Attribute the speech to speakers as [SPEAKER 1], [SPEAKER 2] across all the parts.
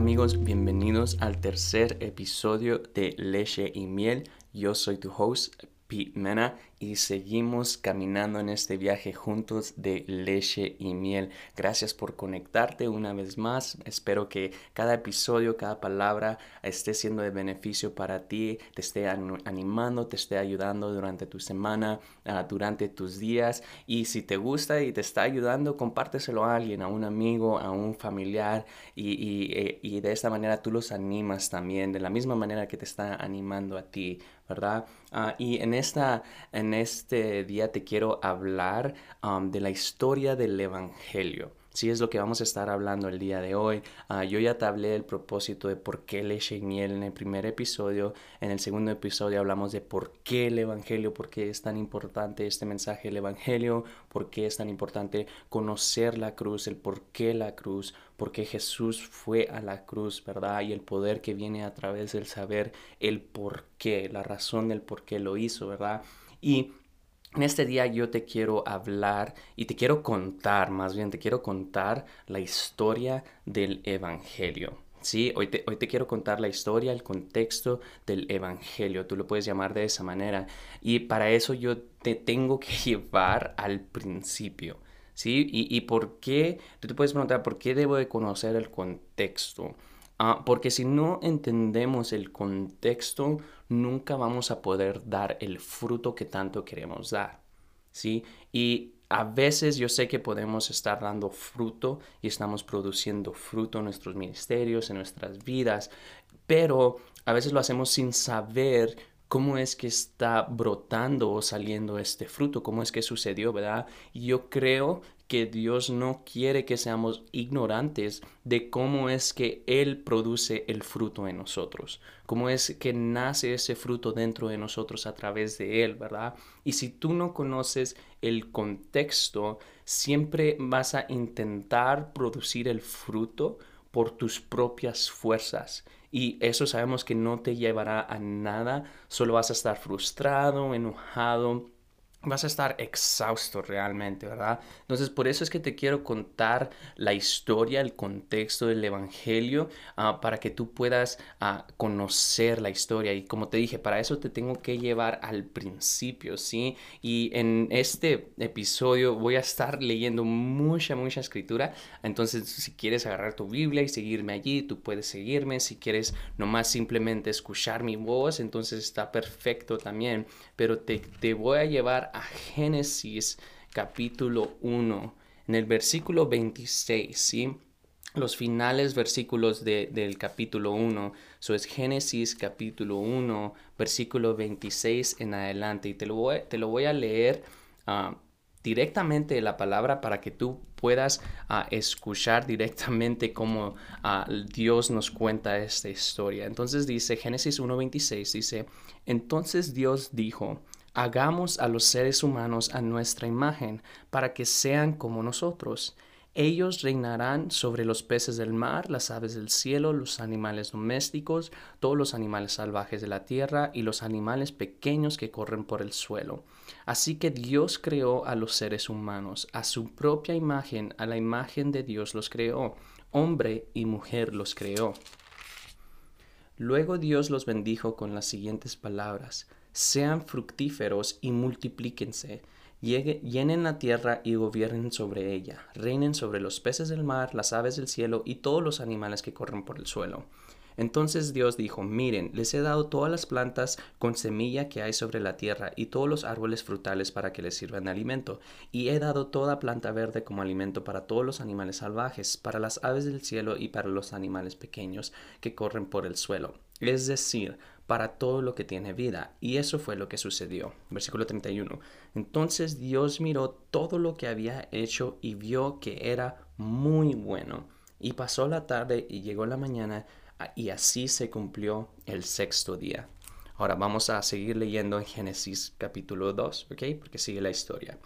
[SPEAKER 1] amigos, bienvenidos al tercer episodio de Leche y Miel. Yo soy tu host, Pete Mena, y seguimos caminando en este viaje juntos de leche y miel. Gracias por conectarte una vez más. Espero que cada episodio, cada palabra esté siendo de beneficio para ti, te esté animando, te esté ayudando durante tu semana, ah, durante tus días. Y si te gusta y te está ayudando, compárteselo a alguien, a un amigo, a un familiar. Y, eh, de esta manera tú los animas también, de la misma manera que te está animando a ti, ¿verdad? Ah, y en esta... En en este día te quiero hablar um, de la historia del Evangelio. Sí, es lo que vamos a estar hablando el día de hoy. Ah, yo ya te hablé del propósito de por qué leche y miel en el primer episodio. En el segundo episodio hablamos de por qué el Evangelio, por qué es tan importante este mensaje del Evangelio, por qué es tan importante conocer la cruz, el por qué la cruz, por qué Jesús fue a la cruz, ¿verdad? Y el poder que viene a través del saber el por qué, la razón del por qué lo hizo, ¿verdad? Y en este día yo te quiero hablar y te quiero contar, más bien te quiero contar la historia del Evangelio. Sí, hoy te, hoy te quiero contar la historia, el contexto del Evangelio. Tú lo puedes llamar de esa manera. Y para eso yo te tengo que llevar al principio. ¿Sí? ¿Y, y por qué? Tú te puedes preguntar, ¿por qué debo de conocer el contexto? Ah, porque si no entendemos el contexto, nunca vamos a poder dar el fruto que tanto queremos dar. ¿sí? Y a veces yo sé que podemos estar dando fruto y estamos produciendo fruto en nuestros ministerios, en nuestras vidas, pero a veces lo hacemos sin saber cómo es que está brotando o saliendo este fruto, cómo es que sucedió, ¿verdad? Y yo creo que Dios no quiere que seamos ignorantes de cómo es que Él produce el fruto en nosotros, cómo es que nace ese fruto dentro de nosotros a través de Él, ¿verdad? Y si tú no conoces el contexto, siempre vas a intentar producir el fruto por tus propias fuerzas. Y eso sabemos que no te llevará a nada, solo vas a estar frustrado, enojado, vas a estar exhausto realmente, ¿verdad? Entonces, por eso es que te quiero contar la historia, el contexto del Evangelio, ah, para que tú puedas ah, conocer la historia. Y como te dije, para eso te tengo que llevar al principio, ¿sí? Y en este episodio voy a estar leyendo mucha, mucha escritura. Entonces, si quieres agarrar tu Biblia y seguirme allí, tú puedes seguirme. Si quieres nomás simplemente escuchar mi voz, entonces está perfecto también. Pero te, te voy a llevar a Génesis capítulo 1, en el versículo 26, ¿sí? Los finales versículos del capítulo 1, eso es Génesis capítulo 1, versículo 26 en adelante. Y te lo voy, te lo voy a leer uh, directamente la palabra para que tú puedas ah, escuchar directamente cómo ah, Dios nos cuenta esta historia. Entonces dice Génesis 1.26, dice, entonces Dios dijo, Hagamos a los seres humanos a nuestra imagen, para que sean como nosotros. Ellos reinarán sobre los peces del mar, las aves del cielo, los animales domésticos, todos los animales salvajes de la tierra y los animales pequeños que corren por el suelo. Así que Dios creó a los seres humanos, a su propia imagen, a la imagen de Dios los creó, hombre y mujer los creó. Luego Dios los bendijo con las siguientes palabras sean fructíferos y multiplíquense, llenen la tierra y gobiernen sobre ella, reinen sobre los peces del mar, las aves del cielo y todos los animales que corren por el suelo. Entonces Dios dijo, miren, les he dado todas las plantas con semilla que hay sobre la tierra y todos los árboles frutales para que les sirvan de alimento, y he dado toda planta verde como alimento para todos los animales salvajes, para las aves del cielo y para los animales pequeños que corren por el suelo, es decir, para todo lo que tiene vida. Y eso fue lo que sucedió. Versículo 31. Entonces Dios miró todo lo que había hecho y vio que era muy bueno. Y pasó la tarde y llegó la mañana y así se cumplió el sexto día. Ahora vamos a seguir leyendo en Génesis capítulo 2, ¿ok? Porque sigue la historia.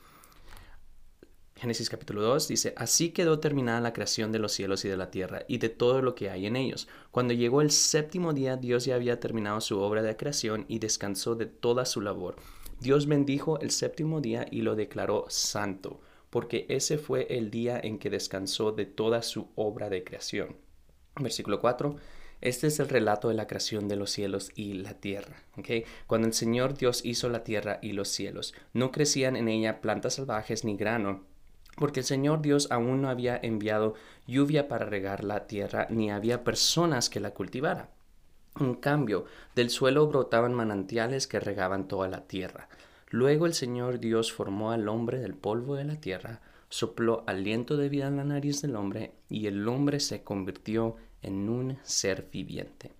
[SPEAKER 1] Génesis capítulo 2 dice, así quedó terminada la creación de los cielos y de la tierra y de todo lo que hay en ellos. Cuando llegó el séptimo día, Dios ya había terminado su obra de creación y descansó de toda su labor. Dios bendijo el séptimo día y lo declaró santo, porque ese fue el día en que descansó de toda su obra de creación. Versículo 4. Este es el relato de la creación de los cielos y la tierra. ¿okay? Cuando el Señor Dios hizo la tierra y los cielos, no crecían en ella plantas salvajes ni grano, porque el Señor Dios aún no había enviado lluvia para regar la tierra, ni había personas que la cultivaran. En cambio, del suelo brotaban manantiales que regaban toda la tierra. Luego el Señor Dios formó al hombre del polvo de la tierra, sopló aliento de vida en la nariz del hombre, y el hombre se convirtió en un ser viviente.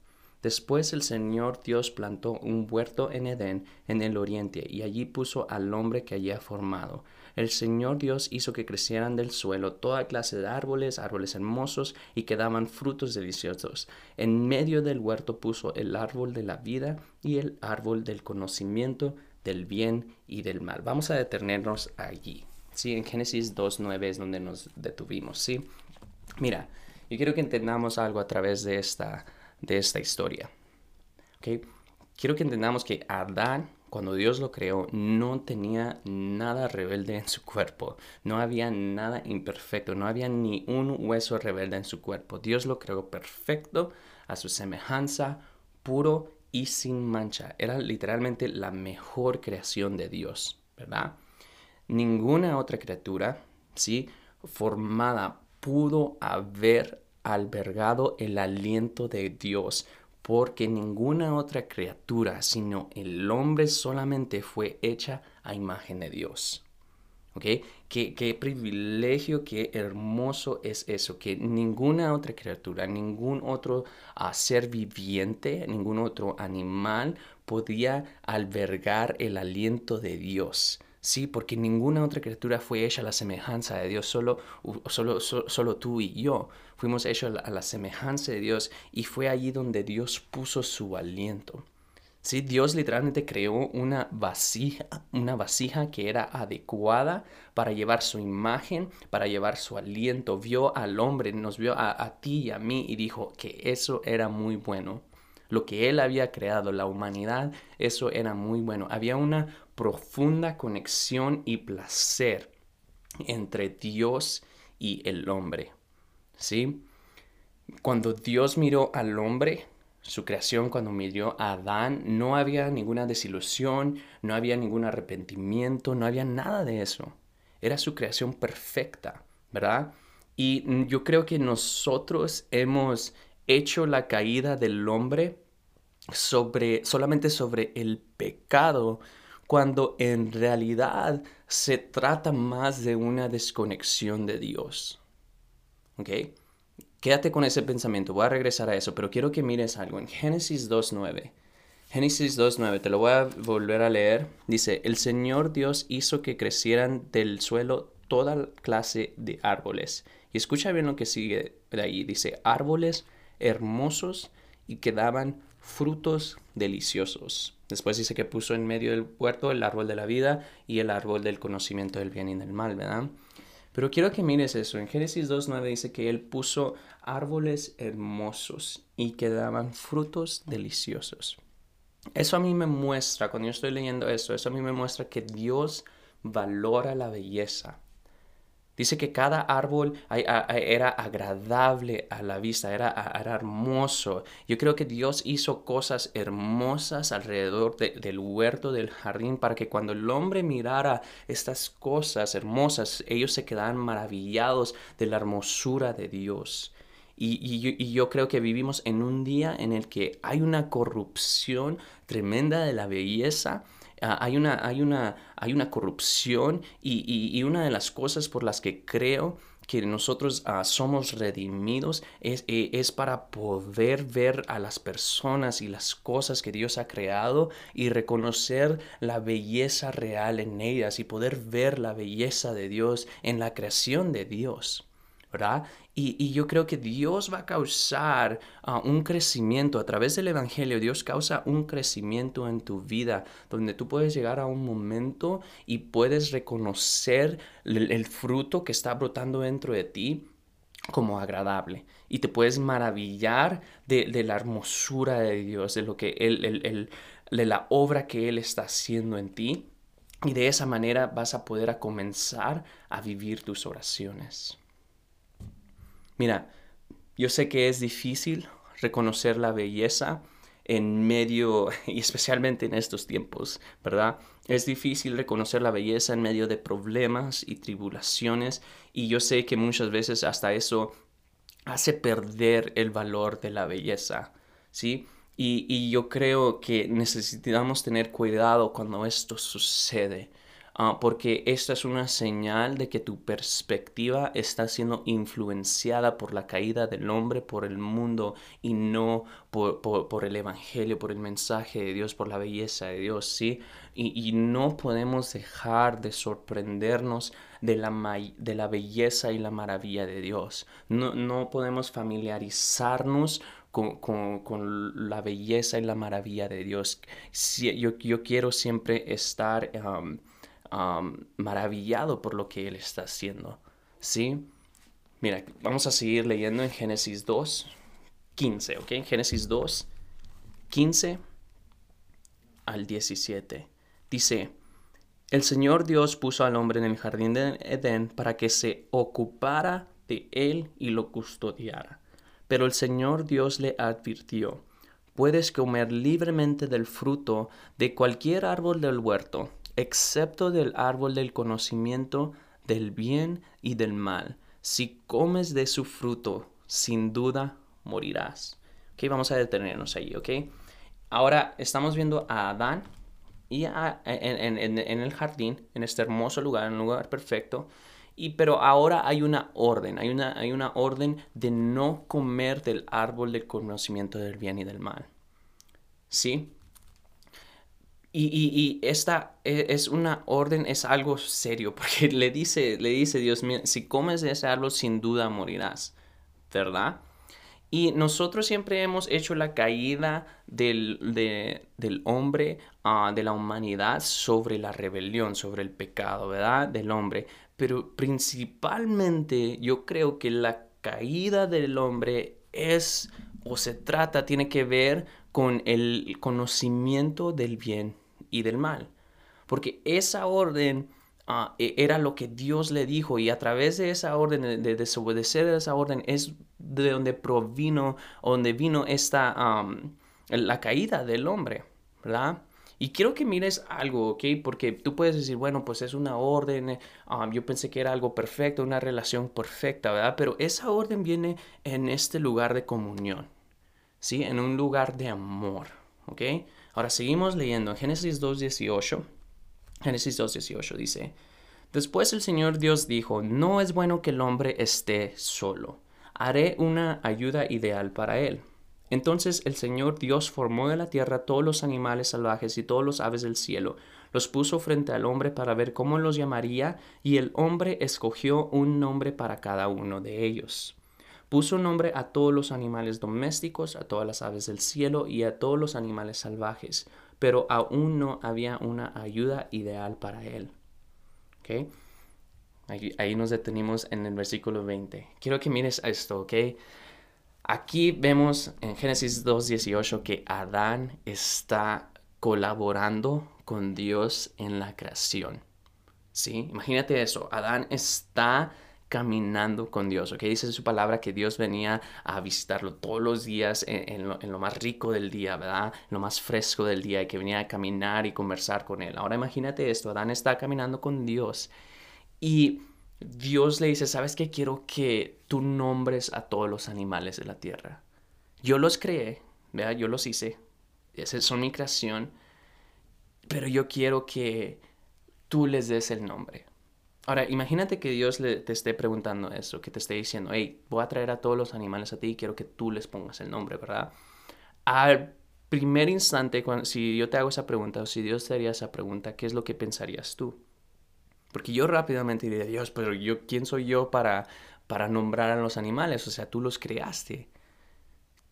[SPEAKER 1] Después el Señor Dios plantó un huerto en Edén, en el oriente, y allí puso al hombre que había formado. El Señor Dios hizo que crecieran del suelo toda clase de árboles, árboles hermosos, y que daban frutos deliciosos. En medio del huerto puso el árbol de la vida y el árbol del conocimiento del bien y del mal. Vamos a detenernos allí. Sí, en Génesis 2.9 es donde nos detuvimos, ¿sí? Mira, y quiero que entendamos algo a través de esta, de esta historia. ¿okay? Quiero que entendamos que Adán, cuando Dios lo creó, no tenía nada rebelde en su cuerpo. No había nada imperfecto. No había ni un hueso rebelde en su cuerpo. Dios lo creó perfecto, a su semejanza, puro y sin mancha. Era literalmente la mejor creación de Dios, ¿verdad? Ninguna otra criatura, ¿sí? Formada pudo haber albergado el aliento de Dios, porque ninguna otra criatura, sino el hombre solamente fue hecha a imagen de Dios. ¿Ok? Qué, privilegio, qué hermoso es eso, que ninguna otra criatura, ningún otro ah, ser viviente, ningún otro animal podía albergar el aliento de Dios. Sí, porque ninguna otra criatura fue hecha a la semejanza de Dios, solo, solo, solo, tú y yo fuimos hechos a la semejanza de Dios y fue allí donde Dios puso su aliento. Sí, Dios literalmente creó una vasija, una vasija que era adecuada para llevar su imagen, para llevar su aliento. Vio al hombre, nos vio a, a ti y a mí y dijo que eso era muy bueno lo que Él había creado, la humanidad, eso era muy bueno. Había una profunda conexión y placer entre Dios y el hombre. ¿Sí? Cuando Dios miró al hombre, su creación, cuando miró a Adán, no había ninguna desilusión, no había ningún arrepentimiento, no había nada de eso. Era su creación perfecta, ¿verdad? Y yo creo que nosotros hemos hecho la caída del hombre sobre solamente sobre el pecado cuando en realidad se trata más de una desconexión de Dios. ¿Ok? Quédate con ese pensamiento, voy a regresar a eso, pero quiero que mires algo en Génesis 2.9. Génesis 2.9, te lo voy a volver a leer. Dice, el Señor Dios hizo que crecieran del suelo toda clase de árboles. Y escucha bien lo que sigue de ahí. Dice, árboles hermosos y que daban frutos deliciosos. Después dice que puso en medio del huerto el árbol de la vida y el árbol del conocimiento del bien y del mal, ¿verdad? Pero quiero que mires eso. En Génesis 2.9 dice que él puso árboles hermosos y que daban frutos deliciosos. Eso a mí me muestra, cuando yo estoy leyendo eso, eso a mí me muestra que Dios valora la belleza. Dice que cada árbol era agradable a la vista, era, hermoso. Yo creo que Dios hizo cosas hermosas alrededor del huerto, del jardín, para que cuando el hombre mirara estas cosas hermosas, ellos se quedaran maravillados de la hermosura de Dios. y, yo creo que vivimos en un día en el que hay una corrupción tremenda de la belleza Ah, hay, una, hay, una, hay una corrupción y, una de las cosas por las que creo que nosotros ah, somos redimidos es, e, es, para poder ver a las personas y las cosas que Dios ha creado y reconocer la belleza real en ellas y poder ver la belleza de Dios en la creación de Dios. Y, yo creo que Dios va a causar ah, un crecimiento a través del Evangelio. Dios causa un crecimiento en tu vida donde tú puedes llegar a un momento y puedes reconocer el, fruto que está brotando dentro de ti como agradable. Y te puedes maravillar de, la hermosura de Dios, de lo que él, de la obra que Él está haciendo en ti. Y de esa manera vas a poder a comenzar a vivir tus oraciones. Mira, yo sé que es difícil reconocer la belleza en medio, y especialmente en estos tiempos, ¿verdad? Es difícil reconocer la belleza en medio de problemas y tribulaciones, y yo sé que muchas veces hasta eso hace perder el valor de la belleza, ¿sí? Y, y yo creo que necesitamos tener cuidado cuando esto sucede. Ah, porque esta es una señal de que tu perspectiva está siendo influenciada por la caída del hombre, por el mundo y no por, por, el Evangelio, por el mensaje de Dios, por la belleza de Dios, ¿sí? Y, y no podemos dejar de sorprendernos de la, de la belleza y la maravilla de Dios. No, no podemos familiarizarnos con, con, con, la belleza y la maravilla de Dios. yo, yo quiero siempre estar maravillado por lo que Él está haciendo. ¿Sí? Mira, vamos a seguir leyendo en Génesis 2, 15, ¿ok? Génesis 2, 15 al 17. Dice, el Señor Dios puso al hombre en el jardín de Edén para que se ocupara de él y lo custodiara. Pero el Señor Dios le advirtió, puedes comer libremente del fruto de cualquier árbol del huerto, excepto del árbol del conocimiento del bien y del mal. Si comes de su fruto, sin duda morirás. Ok, vamos a detenernos ahí, ok. Ahora estamos viendo a Adán y en, el jardín, en este hermoso lugar, en un lugar perfecto. Y, pero ahora hay una orden, hay una, hay una orden de no comer del árbol del conocimiento del bien y del mal. ¿Sí? Y, esta e, es una orden, es algo serio, porque le dice, le dice Dios, si comes de ese árbol sin duda morirás, ¿verdad? Y nosotros siempre hemos hecho la caída del, del hombre, ah, de la humanidad, sobre la rebelión, sobre el pecado, ¿verdad? Del hombre. Pero principalmente yo creo que la caída del hombre es o se trata, tiene que ver con el conocimiento del bien y del mal. Porque esa orden ah, e, era lo que Dios le dijo y a través de esa orden, de desobedecer esa orden, es de donde provino, donde vino esta, la caída del hombre, ¿verdad? Y quiero que mires algo, ¿ok? Porque tú puedes decir, bueno, pues es una orden, yo pensé que era algo perfecto, una relación perfecta, ¿verdad? Pero esa orden viene en este lugar de comunión, ¿sí? En un lugar de amor, ¿ok? Ahora seguimos leyendo en Génesis 2.18. Génesis 2.18 dice, Después el Señor Dios dijo, no es bueno que el hombre esté solo. Haré una ayuda ideal para él. Entonces el Señor Dios formó de la tierra todos los animales salvajes y todos los aves del cielo, los puso frente al hombre para ver cómo los llamaría, y el hombre escogió un nombre para cada uno de ellos. Puso nombre a todos los animales domésticos, a todas las aves del cielo y a todos los animales salvajes, pero aún no había una ayuda ideal para él. ¿Okay? Ahí, nos detenimos en el versículo 20. Quiero que mires esto, ¿ok? Aquí vemos en Génesis 2.18 que Adán está colaborando con Dios en la creación. ¿Sí? Imagínate eso. Adán está caminando con Dios, ¿ok? Dice su palabra que Dios venía a visitarlo todos los días en, lo, más rico del día, ¿verdad? En lo más fresco del día y que venía a caminar y conversar con él. Ahora imagínate esto, Adán está caminando con Dios y Dios le dice, ¿sabes qué? Quiero que tú nombres a todos los animales de la tierra. Yo los creé, ¿verdad? Yo los hice, Esas son mi creación, pero yo quiero que tú les des el nombre. Ahora, imagínate que Dios te esté preguntando eso, que te esté diciendo, hey, voy a traer a todos los animales a ti y quiero que tú les pongas el nombre, ¿verdad? Al primer instante, si yo te hago esa pregunta o si Dios te haría esa pregunta, ¿qué es lo que pensarías tú? Porque yo rápidamente diría, Dios, pero yo, ¿quién soy yo para, para nombrar a los animales? O sea, tú los creaste.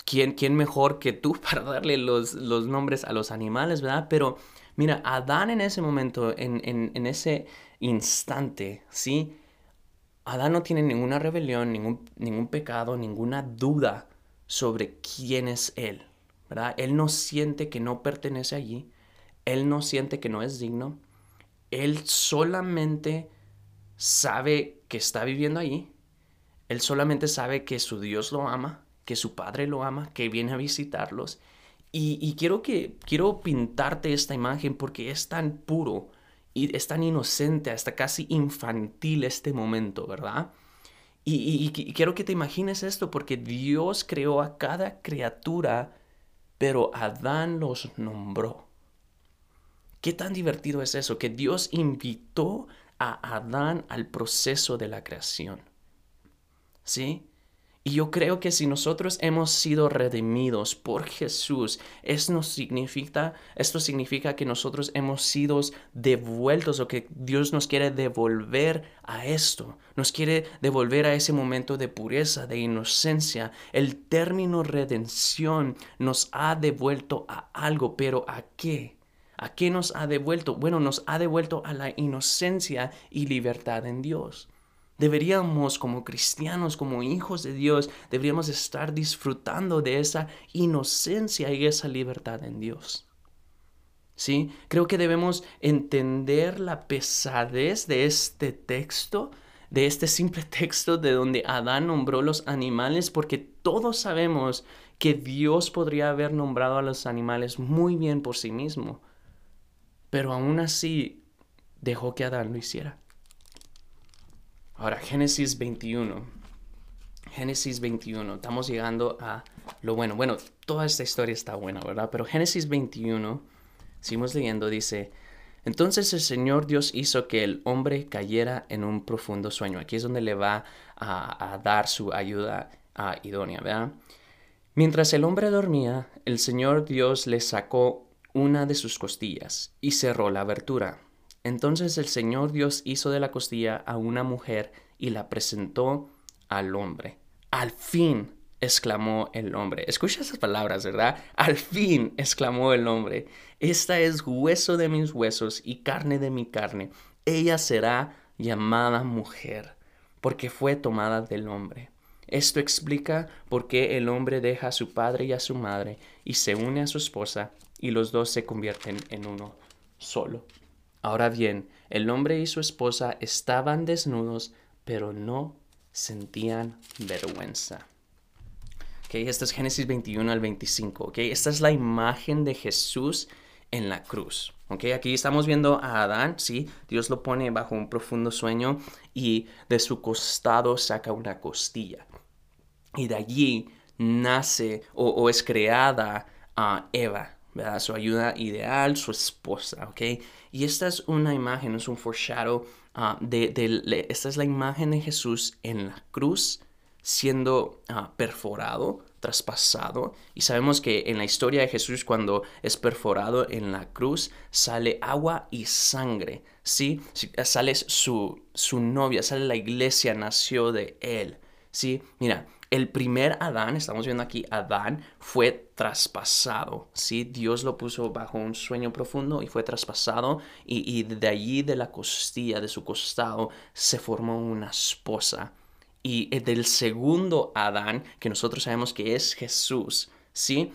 [SPEAKER 1] ¿Quién, quién mejor que tú para darle los, los nombres a los animales, verdad? Pero mira, Adán en ese momento, en, en, en ese instante, ¿sí? Adán no tiene ninguna rebelión, ningún, ningún pecado, ninguna duda sobre quién es él, ¿verdad? Él no siente que no pertenece allí, él no siente que no es digno, él solamente sabe que está viviendo allí, Él solamente sabe que su Dios lo ama, que su Padre lo ama, que viene a visitarlos. Y, quiero, que, quiero pintarte esta imagen porque es tan puro y es tan inocente, hasta casi infantil este momento, ¿verdad? Y, quiero que te imagines esto porque Dios creó a cada criatura, pero Adán los nombró. ¿Qué tan divertido es eso? Que Dios invitó a Adán al proceso de la creación. ¿Sí? Y yo creo que si nosotros hemos sido redimidos por Jesús, esto significa, esto significa que nosotros hemos sido devueltos o que Dios nos quiere devolver a esto, nos quiere devolver a ese momento de pureza, de inocencia. El término redención nos ha devuelto a algo, pero ¿a qué? ¿A qué nos ha devuelto? Bueno, nos ha devuelto a la inocencia y libertad en Dios. Deberíamos como cristianos, como hijos de Dios, deberíamos estar disfrutando de esa inocencia y esa libertad en Dios. ¿Sí? Creo que debemos entender la pesadez de este texto, de este simple texto de donde Adán nombró los animales, porque todos sabemos que Dios podría haber nombrado a los animales muy bien por sí mismo, pero aún así dejó que Adán lo hiciera. Ahora, Génesis 21. Génesis 21. Estamos llegando a lo bueno. Bueno, toda esta historia está buena, ¿verdad? Pero Génesis 21, seguimos leyendo, dice, entonces el Señor Dios hizo que el hombre cayera en un profundo sueño. Aquí es donde le va a, dar su ayuda a idónea, ¿verdad? Mientras el hombre dormía, el Señor Dios le sacó una de sus costillas y cerró la abertura. Entonces el Señor Dios hizo de la costilla a una mujer y la presentó al hombre. Al fin, exclamó el hombre. Escucha esas palabras, ¿verdad? Al fin, exclamó el hombre. Esta es hueso de mis huesos y carne de mi carne. Ella será llamada mujer, porque fue tomada del hombre. Esto explica por qué el hombre deja a su padre y a su madre y se une a su esposa y los dos se convierten en uno solo. Ahora bien, el hombre y su esposa estaban desnudos, pero no sentían vergüenza. Okay, esto es Génesis 21 al 25. Okay, esta es la imagen de Jesús en la cruz. Okay, aquí estamos viendo a Adán, ¿sí? Dios lo pone bajo un profundo sueño y de su costado saca una costilla. Y de allí nace o, es creada a Eva, Su ayuda ideal, su esposa, ¿ok? Y esta es una imagen, es un foreshadow ah, de, esta es la imagen de Jesús en la cruz siendo ah, perforado, traspasado. Y sabemos que en la historia de Jesús cuando es perforado en la cruz sale agua y sangre, ¿sí? Sale su, su novia, sale la iglesia, nació de él, ¿sí? Mira, el primer Adán, estamos viendo aquí, Adán fue traspasado, ¿sí? Dios lo puso bajo un sueño profundo y fue traspasado y, de allí de la costilla, de su costado, se formó una esposa. Y del segundo Adán, que nosotros sabemos que es Jesús, ¿sí?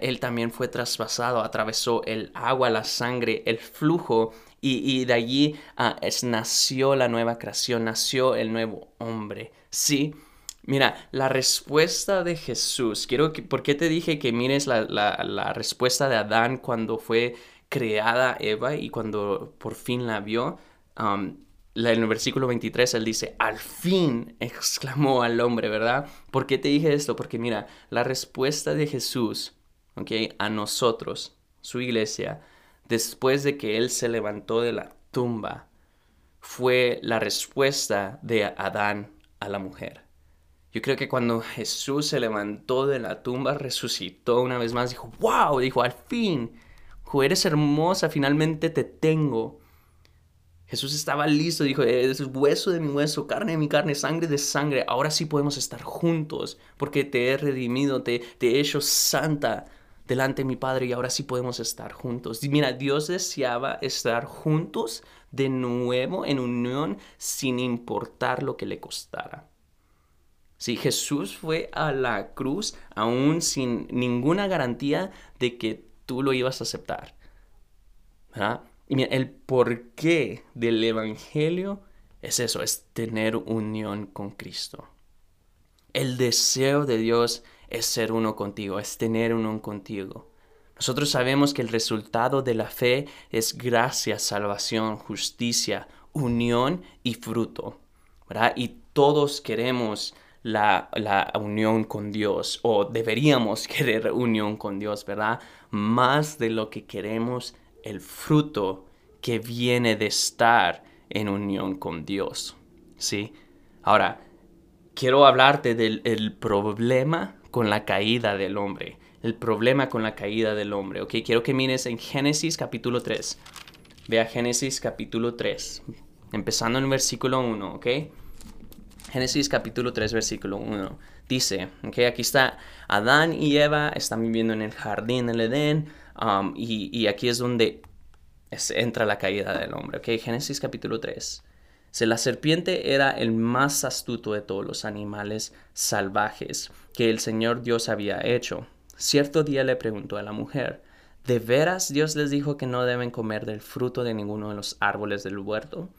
[SPEAKER 1] él también fue traspasado, atravesó el agua, la sangre, el flujo y, de allí nació la nueva creación, nació el nuevo hombre, ¿sí? Mira, la respuesta de Jesús, quiero que, ¿por qué te dije que mires la, respuesta de Adán cuando fue creada Eva y cuando por fin la vio? Um, en el versículo 23 él dice, al fin exclamó al hombre, ¿verdad? ¿Por qué te dije esto? Porque mira, la respuesta de Jesús, ¿ok? A nosotros, su iglesia, después de que él se levantó de la tumba, fue la respuesta de Adán a la mujer. Yo creo que cuando Jesús se levantó de la tumba, resucitó una vez más, dijo, wow, dijo, al fin, eres hermosa, finalmente te tengo. Jesús estaba listo, dijo, es hueso de mi hueso, carne de mi carne, sangre de sangre, ahora sí podemos estar juntos, porque te he redimido, te, te he hecho santa delante de mi Padre y ahora sí podemos estar juntos. Y mira, Dios deseaba estar juntos de nuevo en unión sin importar lo que le costara. Si Jesús fue a la cruz aún sin ninguna garantía de que tú lo ibas a aceptar. Y mira, el porqué del Evangelio es eso, es tener unión con Cristo. El deseo de Dios es ser uno contigo, es tener uno contigo. Nosotros sabemos que el resultado de la fe es gracia, salvación, justicia, unión y fruto. ¿verdad? Y todos queremos la, la, unión con Dios o deberíamos querer unión con Dios, ¿verdad? Más de lo que queremos el fruto que viene de estar en unión con Dios. ¿Sí? Ahora, quiero hablarte del problema con la caída del hombre. El problema con la caída del hombre, ¿ok? Quiero que mires en Génesis capítulo 3. Vea Génesis capítulo 3, empezando en versículo 1, ¿ok? Génesis capítulo 3, versículo 1. Dice, ok, aquí está Adán y Eva, están viviendo en el jardín del Edén, um, y, aquí es donde entra la caída del hombre, ok, Génesis capítulo 3. Si la serpiente era el más astuto de todos los animales salvajes que el Señor Dios había hecho. Cierto día le preguntó a la mujer, ¿de veras Dios les dijo que no deben comer del fruto de ninguno de los árboles del huerto?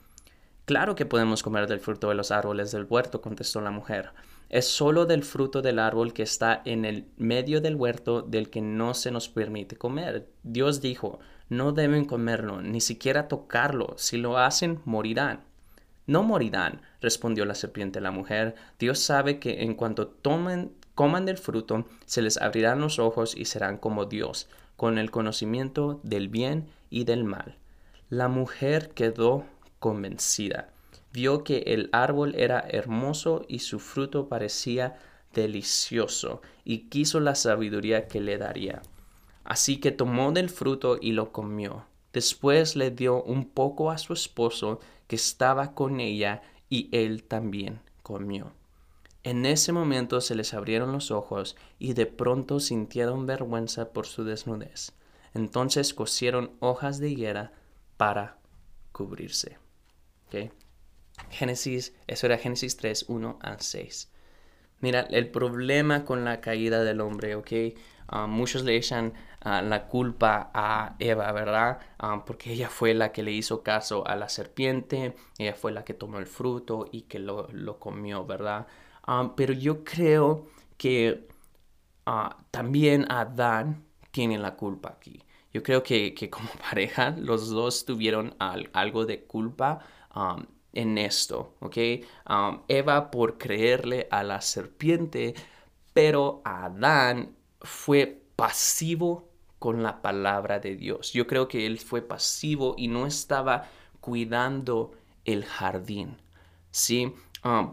[SPEAKER 1] Claro que podemos comer del fruto de los árboles del huerto, contestó la mujer. Es solo del fruto del árbol que está en el medio del huerto del que no se nos permite comer. Dios dijo, no deben comerlo, ni siquiera tocarlo. Si lo hacen, morirán. No morirán, respondió la serpiente a la mujer. Dios sabe que en cuanto tomen, coman del fruto, se les abrirán los ojos y serán como Dios, con el conocimiento del bien y del mal. La mujer quedó convencida. Vio que el árbol era hermoso y su fruto parecía delicioso, y quiso la sabiduría que le daría. Así que tomó del fruto y lo comió. Después le dio un poco a su esposo que estaba con ella, y él también comió. En ese momento se les abrieron los ojos y de pronto sintieron vergüenza por su desnudez. Entonces cosieron hojas de higuera para cubrirse. Génesis, eso era Génesis 3, 1 a 6. Mira, el problema con la caída del hombre, ¿ok? Ah, muchos le echan ah, la culpa a Eva, ¿verdad? Ah, porque ella fue la que le hizo caso a la serpiente, ella fue la que tomó el fruto y que lo, comió, ¿verdad? pero yo creo que también Adán tiene la culpa aquí. Yo creo que, que como pareja los dos tuvieron algo de culpa en esto, ¿ok? Eva por creerle a la serpiente, pero Adán fue pasivo con la palabra de Dios. Yo creo que él fue pasivo y no estaba cuidando el jardín, ¿sí? Um,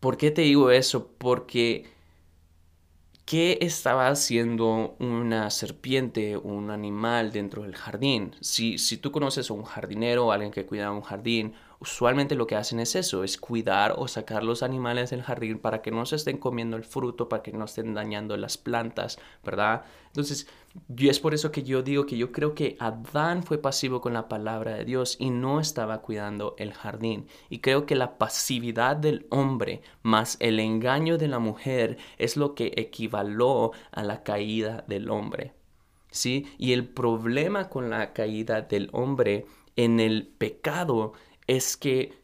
[SPEAKER 1] ¿Por qué te digo eso? Porque ¿qué estaba haciendo una serpiente, un animal dentro del jardín? Si, si tú conoces a un jardinero, alguien que cuida un jardín, usualmente lo que hacen es eso, es cuidar o sacar los animales del jardín para que no se estén comiendo el fruto, para que no estén dañando las plantas, ¿verdad? Entonces, y es por eso que yo digo que yo creo que Adán fue pasivo con la palabra de Dios y no estaba cuidando el jardín. Y creo que la pasividad del hombre más el engaño de la mujer es lo que equivaló a la caída del hombre. ¿Sí? Y el problema con la caída del hombre en el pecado es que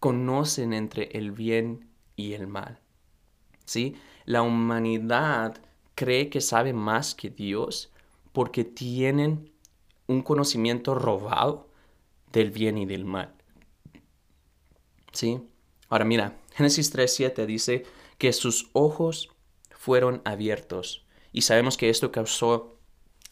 [SPEAKER 1] conocen entre el bien y el mal. ¿Sí? La humanidad cree que sabe más que Dios porque tienen un conocimiento robado del bien y del mal. ¿Sí? Ahora mira, Génesis 3.7 dice que sus ojos fueron abiertos y sabemos que esto causó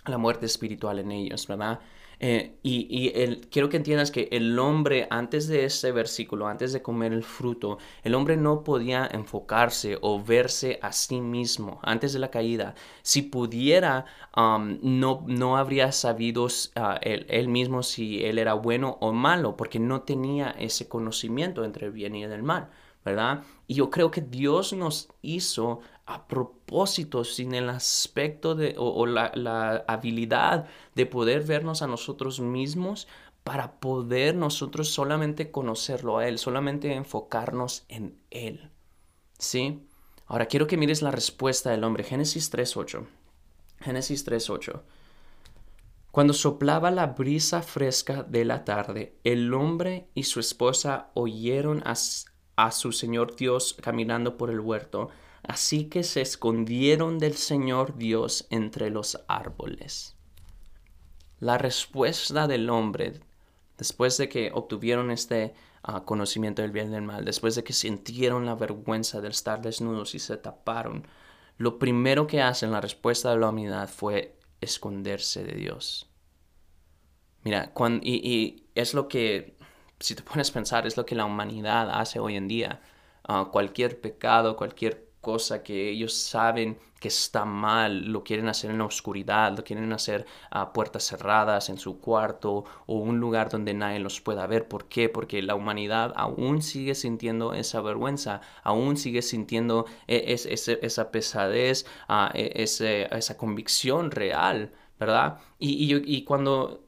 [SPEAKER 1] la muerte espiritual en ellos, ¿verdad? Eh, y, quiero que entiendas que el hombre, antes de ese versículo, antes de comer el fruto, el hombre no podía enfocarse o verse a sí mismo antes de la caída. Si pudiera, um, no, no habría sabido uh, él, mismo si él era bueno o malo, porque no tenía ese conocimiento entre el bien y el mal, ¿verdad? Y yo creo que Dios nos hizo a propósito, sin el aspecto de, o, la, la, habilidad de poder vernos a nosotros mismos para poder nosotros solamente conocerlo a Él, solamente enfocarnos en Él. ¿Sí? Ahora quiero que mires la respuesta del hombre. Génesis 3.8. Génesis 3.8. Cuando soplaba la brisa fresca de la tarde, el hombre y su esposa oyeron a, a su Señor Dios caminando por el huerto Así que se escondieron del Señor Dios entre los árboles. La respuesta del hombre, después de que obtuvieron este ah, conocimiento del bien y del mal, después de que sintieron la vergüenza de estar desnudos y se taparon, lo primero que hacen, la respuesta de la humanidad fue esconderse de Dios. Mira, y, es lo que, si te pones a pensar, es lo que la humanidad hace hoy en día. Ah, cualquier pecado, cualquier cosa que ellos saben que está mal, lo quieren hacer en la oscuridad, lo quieren hacer a puertas cerradas en su cuarto o un lugar donde nadie los pueda ver. ¿Por qué? Porque la humanidad aún sigue sintiendo esa vergüenza, aún sigue sintiendo e, esa pesadez, ah, e, esa convicción real, ¿verdad? Y, y cuando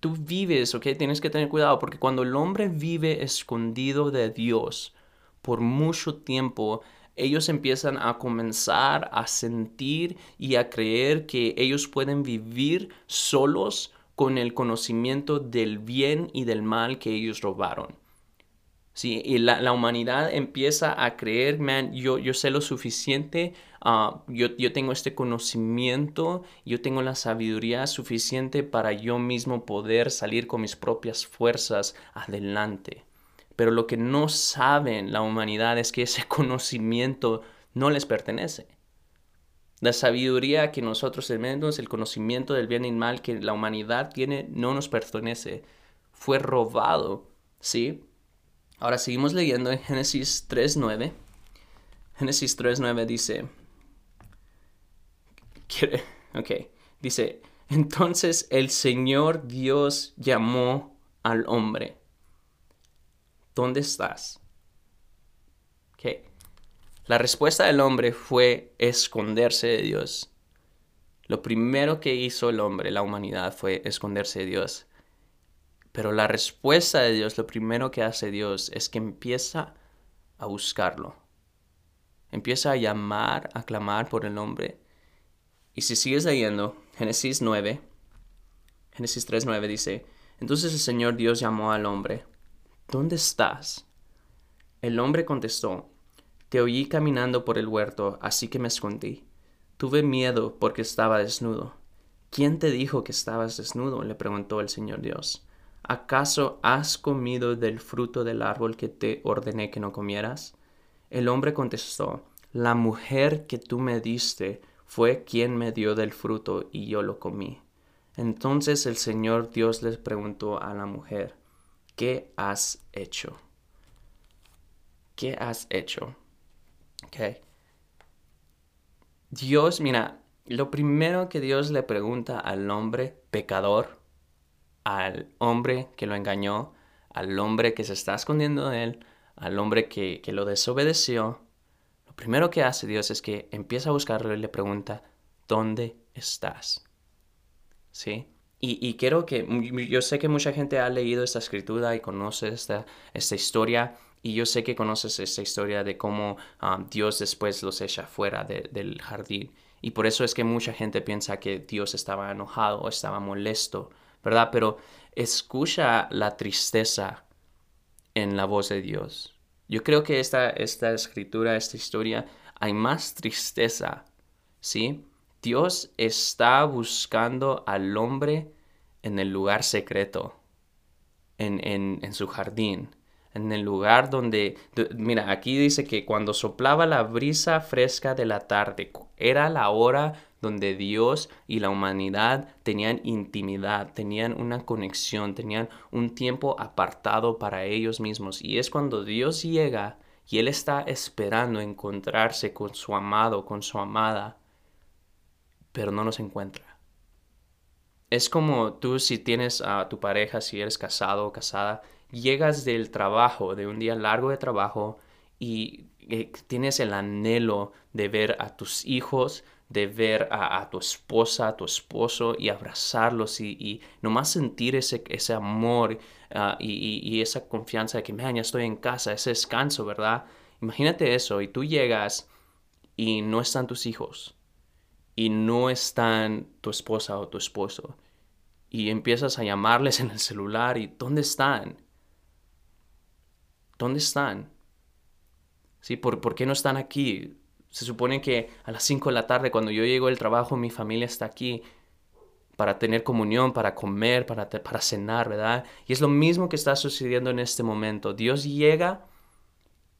[SPEAKER 1] tú vives, ¿ok? Tienes que tener cuidado porque cuando el hombre vive escondido de Dios por mucho tiempo, ellos empiezan a comenzar a sentir y a creer que ellos pueden vivir solos con el conocimiento del bien y del mal que ellos robaron. Sí, y la, humanidad empieza a creer, man, yo, yo sé lo suficiente, ah, yo, yo tengo este conocimiento, yo tengo la sabiduría suficiente para yo mismo poder salir con mis propias fuerzas adelante. Pero lo que no saben la humanidad es que ese conocimiento no les pertenece. La sabiduría que nosotros tenemos, el conocimiento del bien y mal que la humanidad tiene, no nos pertenece. Fue robado, ¿sí? Ahora seguimos leyendo en Génesis 3.9. Génesis 3.9 dice, ok, dice, entonces el Señor Dios llamó al hombre ¿Dónde estás? ¿Qué? La respuesta del hombre fue esconderse de Dios. Lo primero que hizo el hombre, la humanidad, fue esconderse de Dios. Pero la respuesta de Dios, lo primero que hace Dios es que empieza a buscarlo. Empieza a llamar, a clamar por el hombre. Y si sigues leyendo, Génesis 9, Génesis 3.9 dice, entonces el Señor Dios llamó al hombre ¿Dónde estás? El hombre contestó, Te oí caminando por el huerto, así que me escondí. Tuve miedo porque estaba desnudo. ¿Quién te dijo que estabas desnudo? le preguntó el Señor Dios. ¿Acaso has comido del fruto del árbol que te ordené que no comieras? El hombre contestó, La mujer que tú me diste fue quien me dio del fruto y yo lo comí. Entonces el Señor Dios les preguntó a la mujer, ¿Qué has hecho? ¿Qué has hecho? Okay. Dios, mira, lo primero que Dios le pregunta al hombre pecador, al hombre que lo engañó, al hombre que se está escondiendo de él, al hombre que, que lo desobedeció, lo primero que hace Dios es que empieza a buscarlo y le pregunta, ¿dónde estás? ¿Sí? Y, quiero que, yo sé que mucha gente ha leído esta escritura y conoce esta, esta historia, y yo sé que conoces esta historia de cómo um, Dios después los echa fuera del jardín. Y por eso es que mucha gente piensa que Dios estaba enojado o estaba molesto, ¿verdad? Pero escucha la tristeza en la voz de Dios. Yo creo que esta, esta escritura, esta historia, hay más tristeza, ¿sí? Dios está buscando al hombre en el lugar secreto, en, su jardín, en el lugar donde, mira, aquí dice que cuando soplaba la brisa fresca de la tarde, era la hora donde Dios y la humanidad tenían intimidad, tenían una conexión, tenían un tiempo apartado para ellos mismos. Y es cuando Dios llega y Él está esperando encontrarse con su amado, con su amada pero no nos encuentra. Es como tú si tienes a tu pareja, si eres casado o casada, llegas del trabajo, de un día largo de trabajo y eh, tienes el anhelo de ver a tus hijos, de ver a, tu esposa, a tu esposo y abrazarlos y, nomás sentir ese, ese amor ah, y, esa confianza de que, man, ya estoy en casa, ese descanso, ¿verdad? Imagínate eso y tú llegas y no están tus hijos y no están tu esposa o tu esposo y empiezas a llamarles en el celular y ¿dónde están? ¿Dónde están? ¿Sí? ¿Por, ¿Por, qué no están aquí? Se supone que a las 5 de la tarde, cuando yo llego del trabajo, mi familia está aquí para tener comunión, para comer, para, para cenar, ¿verdad? Y es lo mismo que está sucediendo en este momento. Dios llega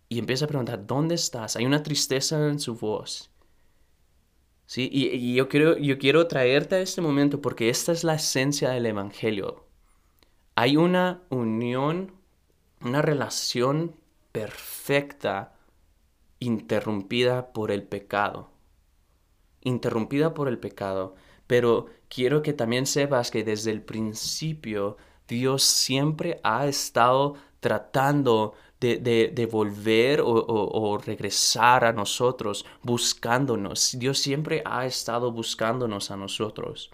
[SPEAKER 1] y empieza a preguntar, ¿dónde estás? Hay una tristeza en su voz. ¿Sí? Y, yo, quiero, yo quiero traerte a este momento porque esta es la esencia del Evangelio. Hay una unión, una relación perfecta interrumpida por el pecado. Interrumpida por el pecado. Pero quiero que también sepas que desde el principio Dios siempre ha estado tratando de, volver o, o, regresar a nosotros, buscándonos. Dios siempre ha estado buscándonos a nosotros.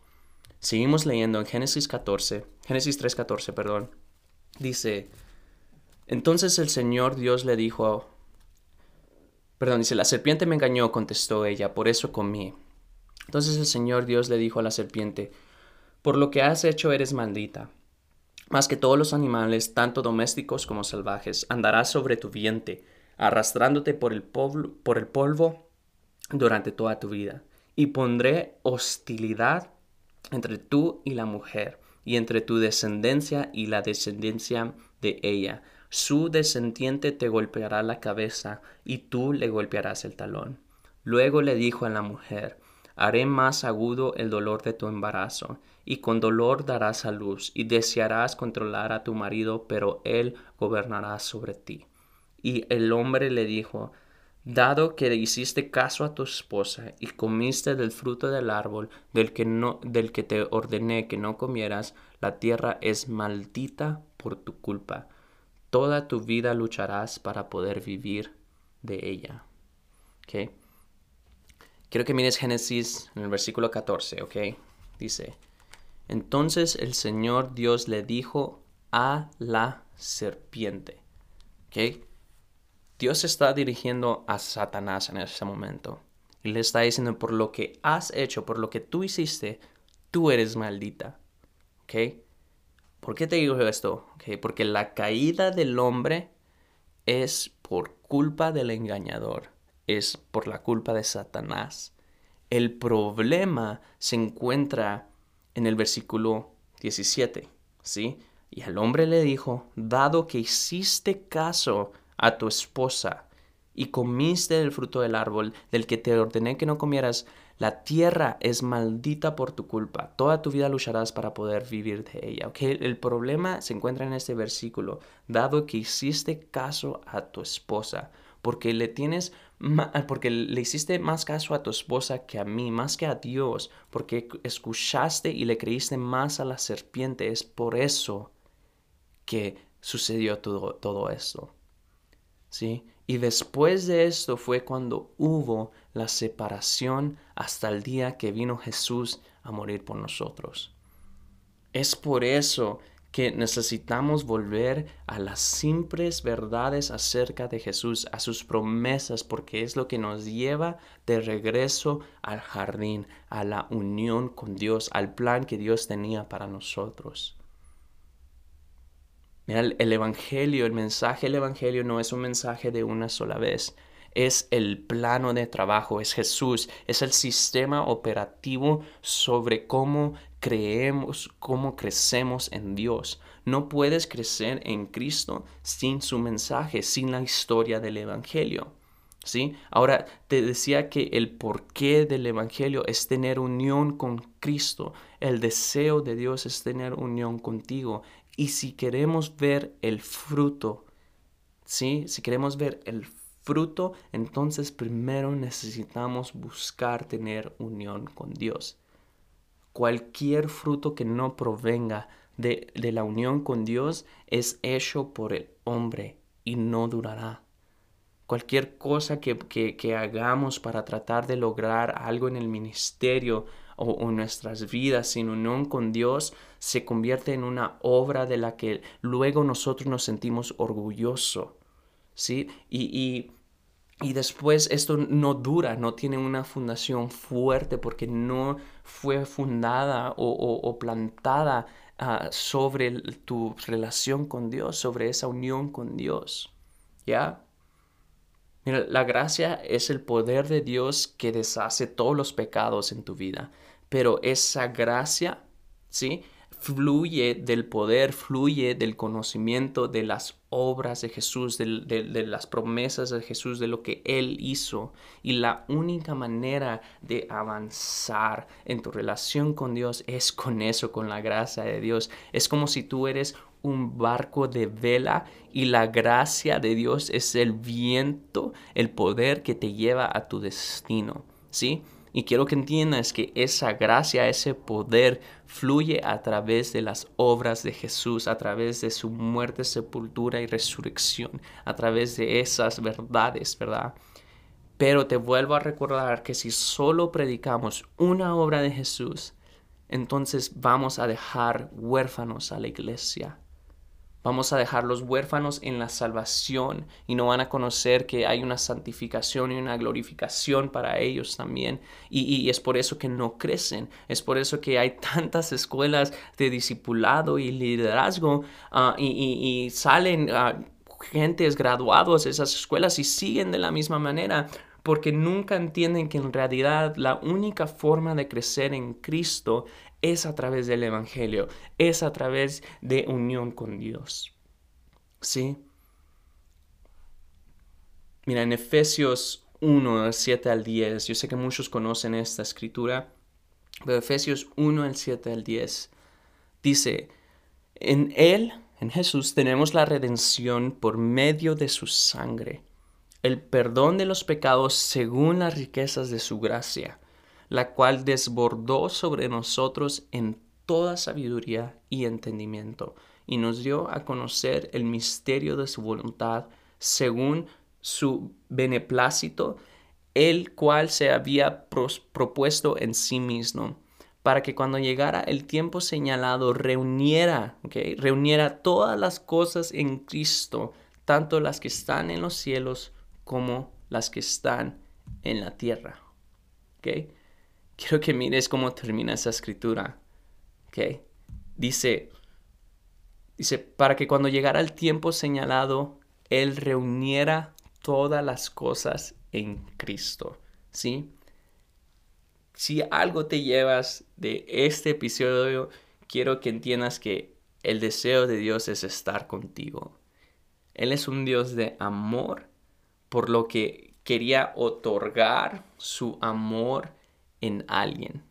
[SPEAKER 1] Seguimos leyendo en Génesis 14, Génesis 3.14, perdón. Dice, entonces el Señor Dios le dijo, perdón, dice, la serpiente me engañó, contestó ella, por eso comí. Entonces el Señor Dios le dijo a la serpiente, por lo que has hecho eres maldita. Más que todos los animales, tanto domésticos como salvajes, andarás sobre tu vientre, arrastrándote por el, polvo, por el polvo durante toda tu vida. Y pondré hostilidad entre tú y la mujer, y entre tu descendencia y la descendencia de ella. Su descendiente te golpeará la cabeza, y tú le golpearás el talón. Luego le dijo a la mujer, haré más agudo el dolor de tu embarazo, y con dolor darás a luz, y desearás controlar a tu marido, pero él gobernará sobre ti. Y el hombre le dijo, Dado que hiciste caso a tu esposa y comiste del fruto del árbol del que, no, del que te ordené que no comieras, la tierra es maldita por tu culpa. Toda tu vida lucharás para poder vivir de ella. ¿Okay? Quiero que mires Génesis en el versículo 14, ¿ok? Dice, entonces el Señor Dios le dijo a la serpiente, ¿ok? Dios está dirigiendo a Satanás en ese momento y le está diciendo, por lo que has hecho, por lo que tú hiciste, tú eres maldita, ¿ok? ¿Por qué te digo esto? Porque la caída del hombre es por culpa del engañador es por la culpa de Satanás. El problema se encuentra en el versículo 17, ¿sí? Y el hombre le dijo, dado que hiciste caso a tu esposa y comiste del fruto del árbol del que te ordené que no comieras, la tierra es maldita por tu culpa. Toda tu vida lucharás para poder vivir de ella. ¿okay? El problema se encuentra en este versículo, dado que hiciste caso a tu esposa, porque le tienes porque le hiciste más caso a tu esposa que a mí, más que a Dios, porque escuchaste y le creíste más a la serpiente. Es por eso que sucedió todo, todo esto. ¿Sí? Y después de esto fue cuando hubo la separación hasta el día que vino Jesús a morir por nosotros. Es por eso que necesitamos volver a las simples verdades acerca de Jesús, a sus promesas, porque es lo que nos lleva de regreso al jardín, a la unión con Dios, al plan que Dios tenía para nosotros. Mira, el Evangelio, el mensaje del Evangelio no es un mensaje de una sola vez, es el plano de trabajo, es Jesús, es el sistema operativo sobre cómo creemos, cómo crecemos en Dios. No puedes crecer en Cristo sin su mensaje, sin la historia del Evangelio. ¿Sí? Ahora te decía que el porqué del Evangelio es tener unión con Cristo. El deseo de Dios es tener unión contigo. Y si queremos ver el fruto, ¿sí? Si queremos ver el fruto, entonces primero necesitamos buscar tener unión con Dios. Cualquier fruto que no provenga de, la unión con Dios es hecho por el hombre y no durará. Cualquier cosa que, que, hagamos para tratar de lograr algo en el ministerio o, en nuestras vidas sin unión con Dios se convierte en una obra de la que luego nosotros nos sentimos orgullosos. ¿Sí? Y, y, después esto no dura, no tiene una fundación fuerte porque no fue fundada o, plantada ah, sobre tu relación con Dios, sobre esa unión con Dios. ¿Ya? Mira, la gracia es el poder de Dios que deshace todos los pecados en tu vida, pero esa gracia, ¿sí? Fluye del poder, fluye del conocimiento de las obras de Jesús, de, las promesas de Jesús, de lo que Él hizo. Y la única manera de avanzar en tu relación con Dios es con eso, con la gracia de Dios. Es como si tú eres un barco de vela y la gracia de Dios es el viento, el poder que te lleva a tu destino. ¿Sí? Y quiero que entiendas que esa gracia, ese poder fluye a través de las obras de Jesús, a través de su muerte, sepultura y resurrección, a través de esas verdades, ¿verdad? Pero te vuelvo a recordar que si solo predicamos una obra de Jesús, entonces vamos a dejar huérfanos a la iglesia. Vamos a dejar los huérfanos en la salvación y no van a conocer que hay una santificación y una glorificación para ellos también. Y, es por eso que no crecen. Es por eso que hay tantas escuelas de discipulado y liderazgo ah, y, salen uh, gentes graduados de esas escuelas y siguen de la misma manera porque nunca entienden que en realidad la única forma de crecer en Cristo es a través del Evangelio, es a través de unión con Dios. ¿Sí? Mira, en Efesios 1, 7 al 10, yo sé que muchos conocen esta escritura, pero Efesios 1, el 7 al 10, dice, en Él, en Jesús, tenemos la redención por medio de su sangre, el perdón de los pecados según las riquezas de su gracia la cual desbordó sobre nosotros en toda sabiduría y entendimiento, y nos dio a conocer el misterio de su voluntad según su beneplácito, el cual se había propuesto en sí mismo, para que cuando llegara el tiempo señalado reuniera, reuniera todas las cosas en Cristo, tanto las que están en los cielos como las que están en la tierra. ¿okay? Quiero que mires cómo termina esa escritura. ¿Ok? Dice, dice, para que cuando llegara el tiempo señalado, Él reuniera todas las cosas en Cristo. ¿Sí? Si algo te llevas de este episodio, quiero que entiendas que el deseo de Dios es estar contigo. Él es un Dios de amor, por lo que quería otorgar su amor en alguien.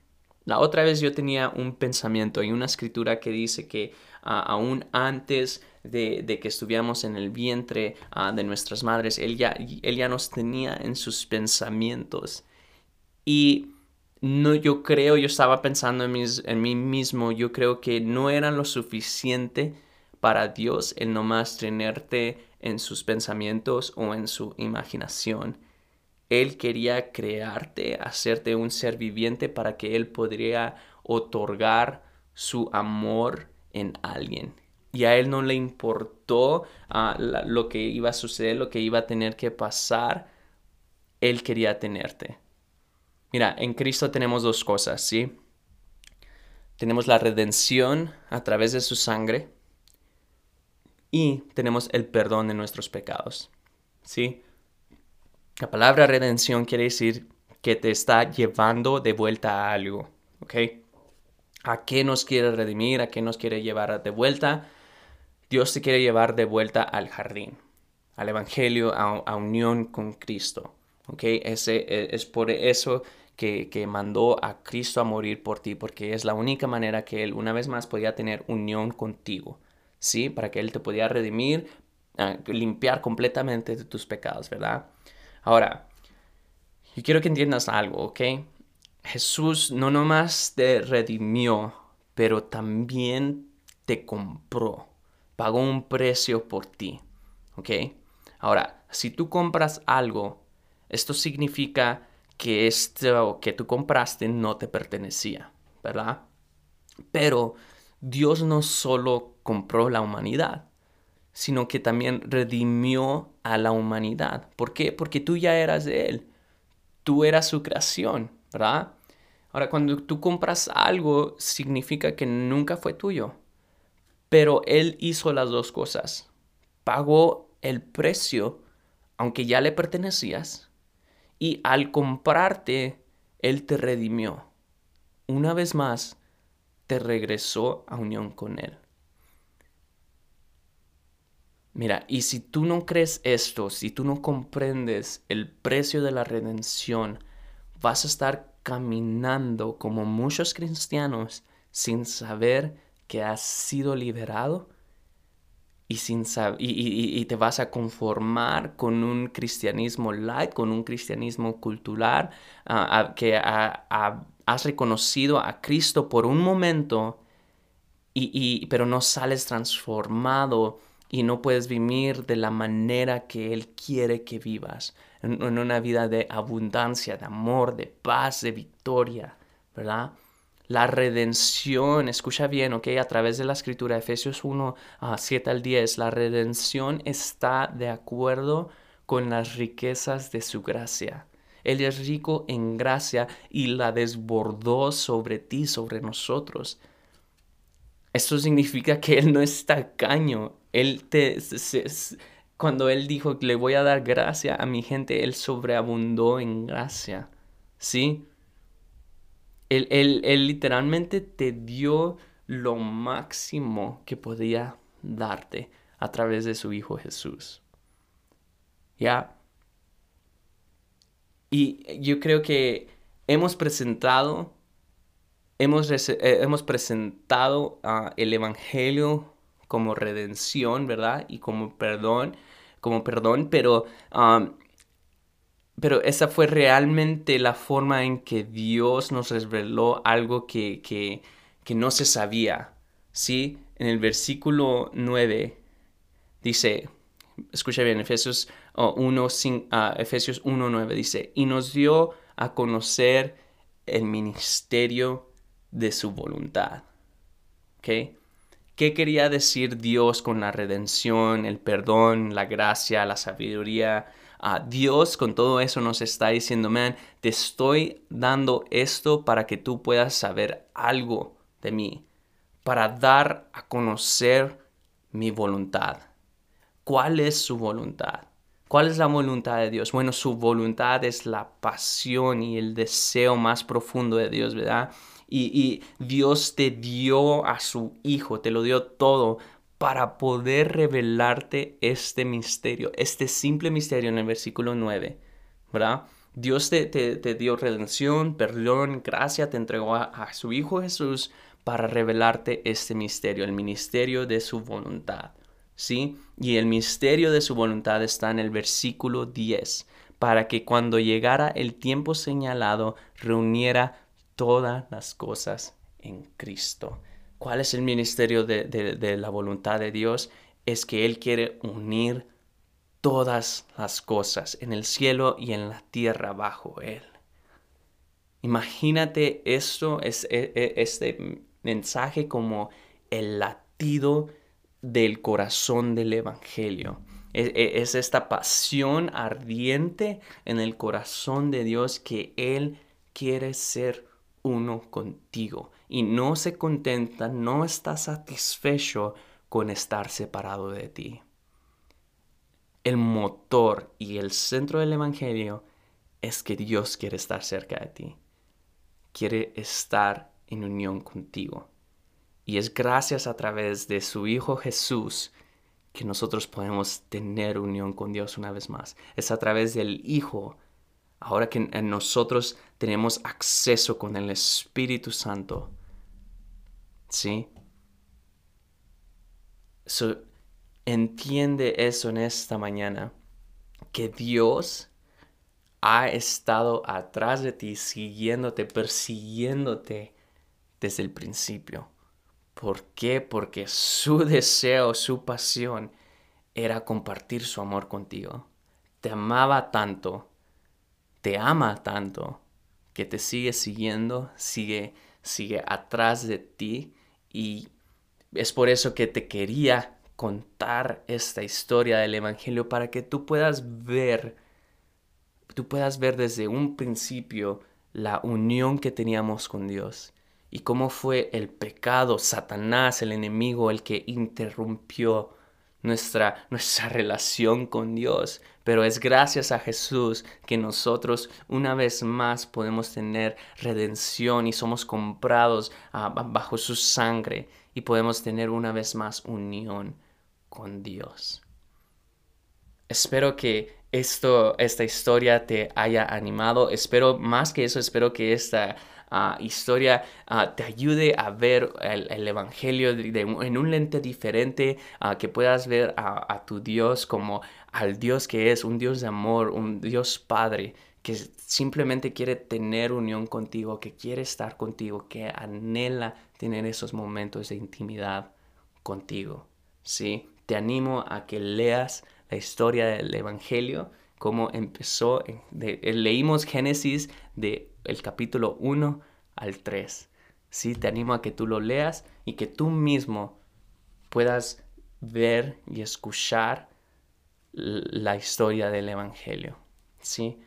[SPEAKER 1] La otra vez yo tenía un pensamiento y una escritura que dice que ah, aún antes de, que estuviéramos en el vientre ah, de nuestras madres, él ya, él ya nos tenía en sus pensamientos. Y no, yo creo, yo estaba pensando en, mis, en mí mismo, yo creo que no era lo suficiente para Dios el nomás tenerte en sus pensamientos o en su imaginación. Él quería crearte, hacerte un ser viviente para que Él podría otorgar su amor en alguien. Y a Él no le importó ah, lo que iba a suceder, lo que iba a tener que pasar. Él quería tenerte. Mira, en Cristo tenemos dos cosas, ¿sí? Tenemos la redención a través de su sangre y tenemos el perdón de nuestros pecados, ¿sí? La palabra redención quiere decir que te está llevando de vuelta a algo, ¿ok? ¿A qué nos quiere redimir? ¿A qué nos quiere llevar de vuelta? Dios te quiere llevar de vuelta al jardín, al Evangelio, a, unión con Cristo, ¿ok? Ese, e, es por eso que, mandó a Cristo a morir por ti, porque es la única manera que Él una vez más podía tener unión contigo, ¿sí? Para que Él te podía redimir, limpiar completamente de tus pecados, ¿verdad? Ahora, yo quiero que entiendas algo, ¿ok? Jesús no nomás te redimió, pero también te compró, pagó un precio por ti, ¿ok? Ahora, si tú compras algo, esto significa que esto que tú compraste no te pertenecía, ¿verdad? Pero Dios no solo compró la humanidad, sino que también redimió a la humanidad. ¿Por qué? Porque tú ya eras de Él. Tú eras su creación, ¿verdad? Ahora, cuando tú compras algo, significa que nunca fue tuyo. Pero Él hizo las dos cosas. Pagó el precio aunque ya le pertenecías, y al comprarte, Él te redimió. Una vez más, te regresó a unión con Él. Mira, y si tú no crees esto, si tú no comprendes el precio de la redención, vas a estar caminando como muchos cristianos sin saber que has sido liberado y, sin y, te vas a conformar con un cristianismo light, con un cristianismo cultural, que has reconocido a Cristo por un momento, y, pero no sales transformado y no puedes vivir de la manera que Él quiere que vivas, en, una vida de abundancia, de amor, de paz, de victoria, ¿verdad? La redención, escucha bien, ok, a través de la escritura, Efesios 1, 7 al 10, la redención está de acuerdo con las riquezas de su gracia. Él es rico en gracia y la desbordó sobre ti, sobre nosotros. Esto significa que Él no es tacaño. Él te, cuando Él dijo, le voy a dar gracia a mi gente, Él sobreabundó en gracia. ¿Sí? Él, literalmente te dio lo máximo que podía darte a través de su Hijo Jesús. ¿Ya? Y yo creo que hemos presentado, hemos, eh, hemos presentado ah, el Evangelio como redención, ¿verdad? Y como perdón, como perdón, pero ah, pero esa fue realmente la forma en que Dios nos reveló algo que, que, no se sabía. ¿Sí? En el versículo 9 dice, escucha bien, Efesios 1, uh, Efesios 9 dice, y nos dio a conocer el ministerio de su voluntad. ¿Ok? ¿Qué quería decir Dios con la redención, el perdón, la gracia, la sabiduría, Dios con todo eso nos está diciendo, man, te estoy dando esto para que tú puedas saber algo de mí, para dar a conocer mi voluntad. ¿Cuál es su voluntad? ¿Cuál es la voluntad de Dios? Bueno, su voluntad es la pasión y el deseo más profundo de Dios, ¿verdad? Y, Dios te dio a su Hijo, te lo dio todo para poder revelarte este misterio, este simple misterio en el versículo 9, ¿verdad? Dios te, dio redención, perdón, gracia, te entregó a, su Hijo Jesús para revelarte este misterio, el misterio de su voluntad, ¿sí? Y el misterio de su voluntad está en el versículo 10, para que cuando llegara el tiempo señalado reuniera todas las cosas en Cristo. ¿Cuál es el ministerio de, la voluntad de Dios? Es que Él quiere unir todas las cosas en el cielo y en la tierra bajo Él. Imagínate esto, es, e, e, este mensaje como el latido del corazón del Evangelio. Es, e, es, esta pasión ardiente en el corazón de Dios que Él quiere ser uno contigo y no se contenta, no está satisfecho con estar separado de ti. El motor y el centro del Evangelio es que Dios quiere estar cerca de ti, quiere estar en unión contigo. Y es gracias a través de su Hijo Jesús que nosotros podemos tener unión con Dios una vez más. Es a través del Hijo, ahora que nosotros tenemos acceso con el Espíritu Santo, ¿Sí? entiende eso en esta mañana, que Dios ha estado atrás de ti, siguiéndote, persiguiéndote desde el principio. ¿Por qué? Porque su deseo, su pasión era compartir su amor contigo. Te amaba tanto, te ama tanto, que te sigue siguiendo, sigue, sigue atrás de ti y es por eso que te quería contar esta historia del Evangelio para que tú puedas ver, tú puedas ver desde un principio la unión que teníamos con Dios y cómo fue el pecado, Satanás, el enemigo, el que interrumpió nuestra, nuestra relación con Dios. Pero es gracias a Jesús que nosotros una vez más podemos tener redención y somos comprados ah, bajo su sangre y podemos tener una vez más unión con Dios. Espero que esto, esta historia te haya animado. Espero, más que eso, espero que esta Ah, historia ah, te ayude a ver el, Evangelio en un lente diferente, uh, que puedas ver a, tu Dios como al Dios que es, un Dios de amor, un Dios Padre que simplemente quiere tener unión contigo, que quiere estar contigo, que anhela tener esos momentos de intimidad contigo. ¿sí? Te animo a que leas la historia del Evangelio, cómo empezó. leímos Génesis de el capítulo 1 al 3. Sí, te animo a que tú lo leas y que tú mismo puedas ver y escuchar la historia del Evangelio. ¿sí?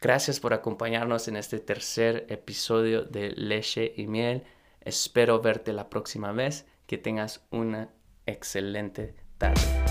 [SPEAKER 1] Gracias por acompañarnos en este tercer episodio de Leche y Miel. Espero verte la próxima vez. Que tengas una excelente tarde.